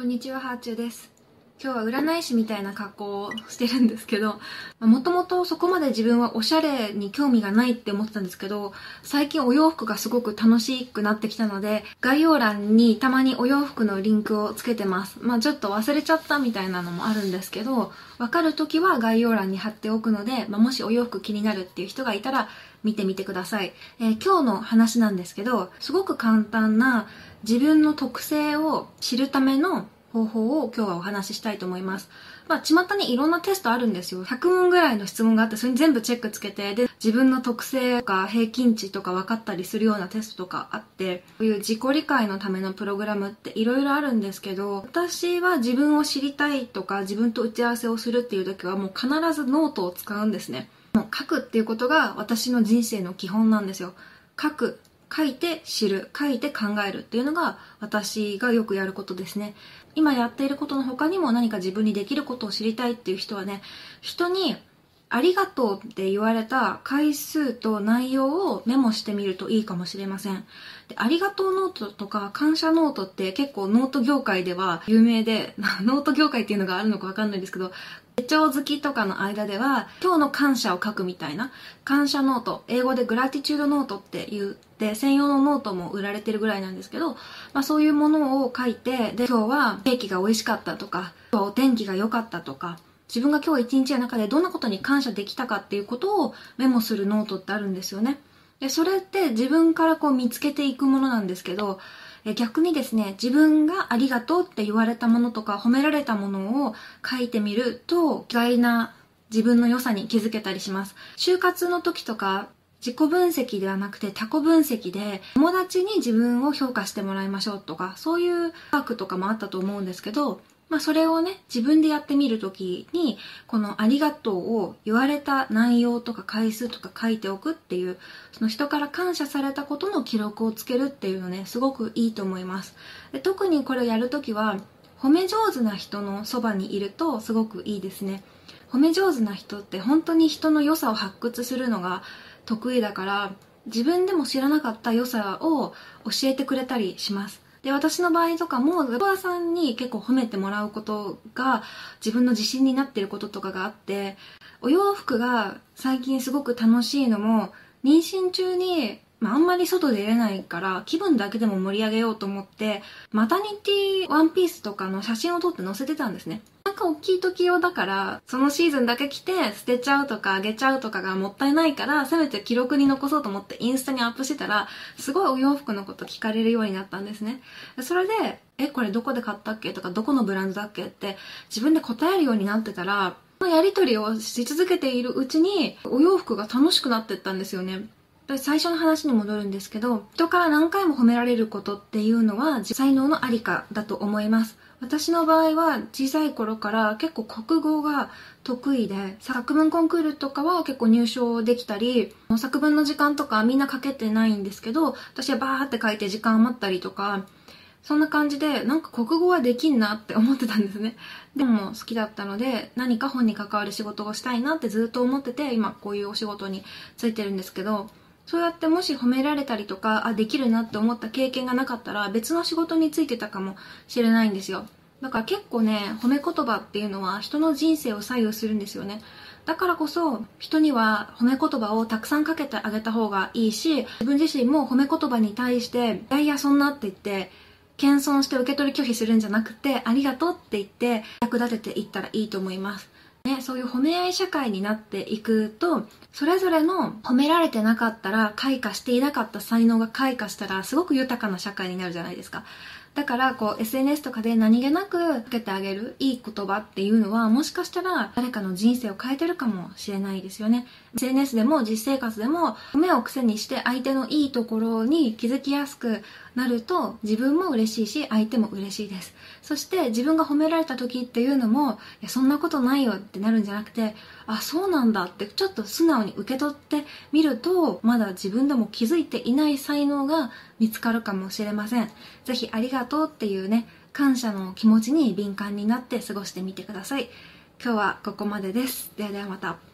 こんにちは、ハーチューです。今日は占い師みたいな格好をしてるんですけど、もともとそこまで自分はおしゃれに興味がないって思ってたんですけど、最近お洋服がすごく楽しくなってきたので、概要欄にたまにお洋服のリンクをつけてます。まあちょっと忘れちゃったみたいなのもあるんですけど、わかるときは概要欄に貼っておくので、まあ、もしお洋服気になるっていう人がいたら見てみてください。えー今日の話なんですけど、すごく簡単な自分の特性を知るための方法を今日はお話ししたいと思います。まあ、巷にいろんなテストあるんですよ。100問ぐらいの質問があって、それに全部チェックつけて、で、自分の特性とか平均値とか分かったりするようなテストとかあって、こういう自己理解のためのプログラムっていろいろあるんですけど、私は自分を知りたいとか、自分と打ち合わせをするっていう時はもう必ずノートを使うんですね。もう書くっていうことが私の人生の基本なんですよ。書く。書いて知る。書いて考えるっていうのが私がよくやることですね。今やっていることの他にも何か自分にできることを知りたいっていう人はね、人にありがとうって言われた回数と内容をメモしてみるといいかもしれません。でありがとうノートとか感謝ノートって結構ノート業界では有名で、ノート業界っていうのがあるのかわかんないんですけど、手帳好きとかの間では今日の感謝を書くみたいな感謝ノート、英語で gratitude note って言って専用のノートも売られてるぐらいなんですけど、まあそういうものを書いて、で今日はケーキが美味しかったとか、今日はお天気が良かったとか、自分が今日一日の中でどんなことに感謝できたかっていうことをメモするノートってあるんですよね。で、それって自分からこう見つけていくものなんですけど、逆にですね、自分がありがとうって言われたものとか褒められたものを書いてみると、意外な自分の良さに気づけたりします。就活の時とか、自己分析ではなくて他己分析で友達に自分を評価してもらいましょうとか、そういうワークとかもあったと思うんですけど、まあそれをね、自分でやってみるときに、このありがとうを言われた内容とか回数とか書いておくっていう、その人から感謝されたことの記録をつけるっていうのね、すごくいいと思います。で特にこれをやるときは、褒め上手な人のそばにいるとすごくいいですね。褒め上手な人って本当に人の良さを発掘するのが得意だから、自分でも知らなかった良さを教えてくれたりします。で、私の場合とかも、ズボアさんに結構褒めてもらうことが自分の自信になってることとかがあって、お洋服が最近すごく楽しいのも、妊娠中に、まあ、あんまり外出れないから、気分だけでも盛り上げようと思って、マタニティワンピースとかの写真を撮って載せてたんですね。か大きい時用だから、そのシーズンだけ着て捨てちゃうとかあげちゃうとかがもったいないから、せめて記録に残そうと思ってインスタにアップしてたら、すごいお洋服のこと聞かれるようになったんですね。それで、え、これどこで買ったっけ？とか、どこのブランドだっけ？って自分で答えるようになってたら、のやりとりをし続けているうちに、お洋服が楽しくなってったんですよね。最初の話に戻るんですけど、人から何回も褒められることっていうのは才能のありかだと思います。私の場合は小さい頃から結構国語が得意で、作文コンクールとかは結構入賞できたり、作文の時間とかみんな書けてないんですけど、私はバーって書いて時間余ったりとか、そんな感じで、なんか国語はできんなって思ってたんですね。でも好きだったので、何か本に関わる仕事をしたいなってずっと思ってて、今こういうお仕事についてるんですけど、そうやってもし褒められたりとか、あ、できるなって思った経験がなかったら、別の仕事についてたかもしれないんですよ。だから結構ね、褒め言葉っていうのは人の人生を左右するんですよね。だからこそ、人には褒め言葉をたくさんかけてあげた方がいいし、自分自身も褒め言葉に対して、いやいやそんなって言って、謙遜して受け取り拒否するんじゃなくて、ありがとうって言って役立てていったらいいと思います。ね、そういう褒め合い社会になっていくと、それぞれの褒められてなかったら開花していなかった才能が開花したらすごく豊かな社会になるじゃないですか。だからこう SNS とかで何気なくかけてあげるいい言葉っていうのはもしかしたら誰かの人生を変えてるかもしれないですよね。SNS でも実生活でも褒めを癖にして相手のいいところに気づきやすくなると自分も嬉しいし相手も嬉しいです。そして自分が褒められた時っていうのもいやそんなことないよってなるんじゃなくてあそうなんだってちょっと素直に受け取ってみるとまだ自分でも気づいていない才能が見つかるかもしれません。ぜひありがとうっていうね感謝の気持ちに敏感になって過ごしてみてください。今日はここまでです。ではではまた。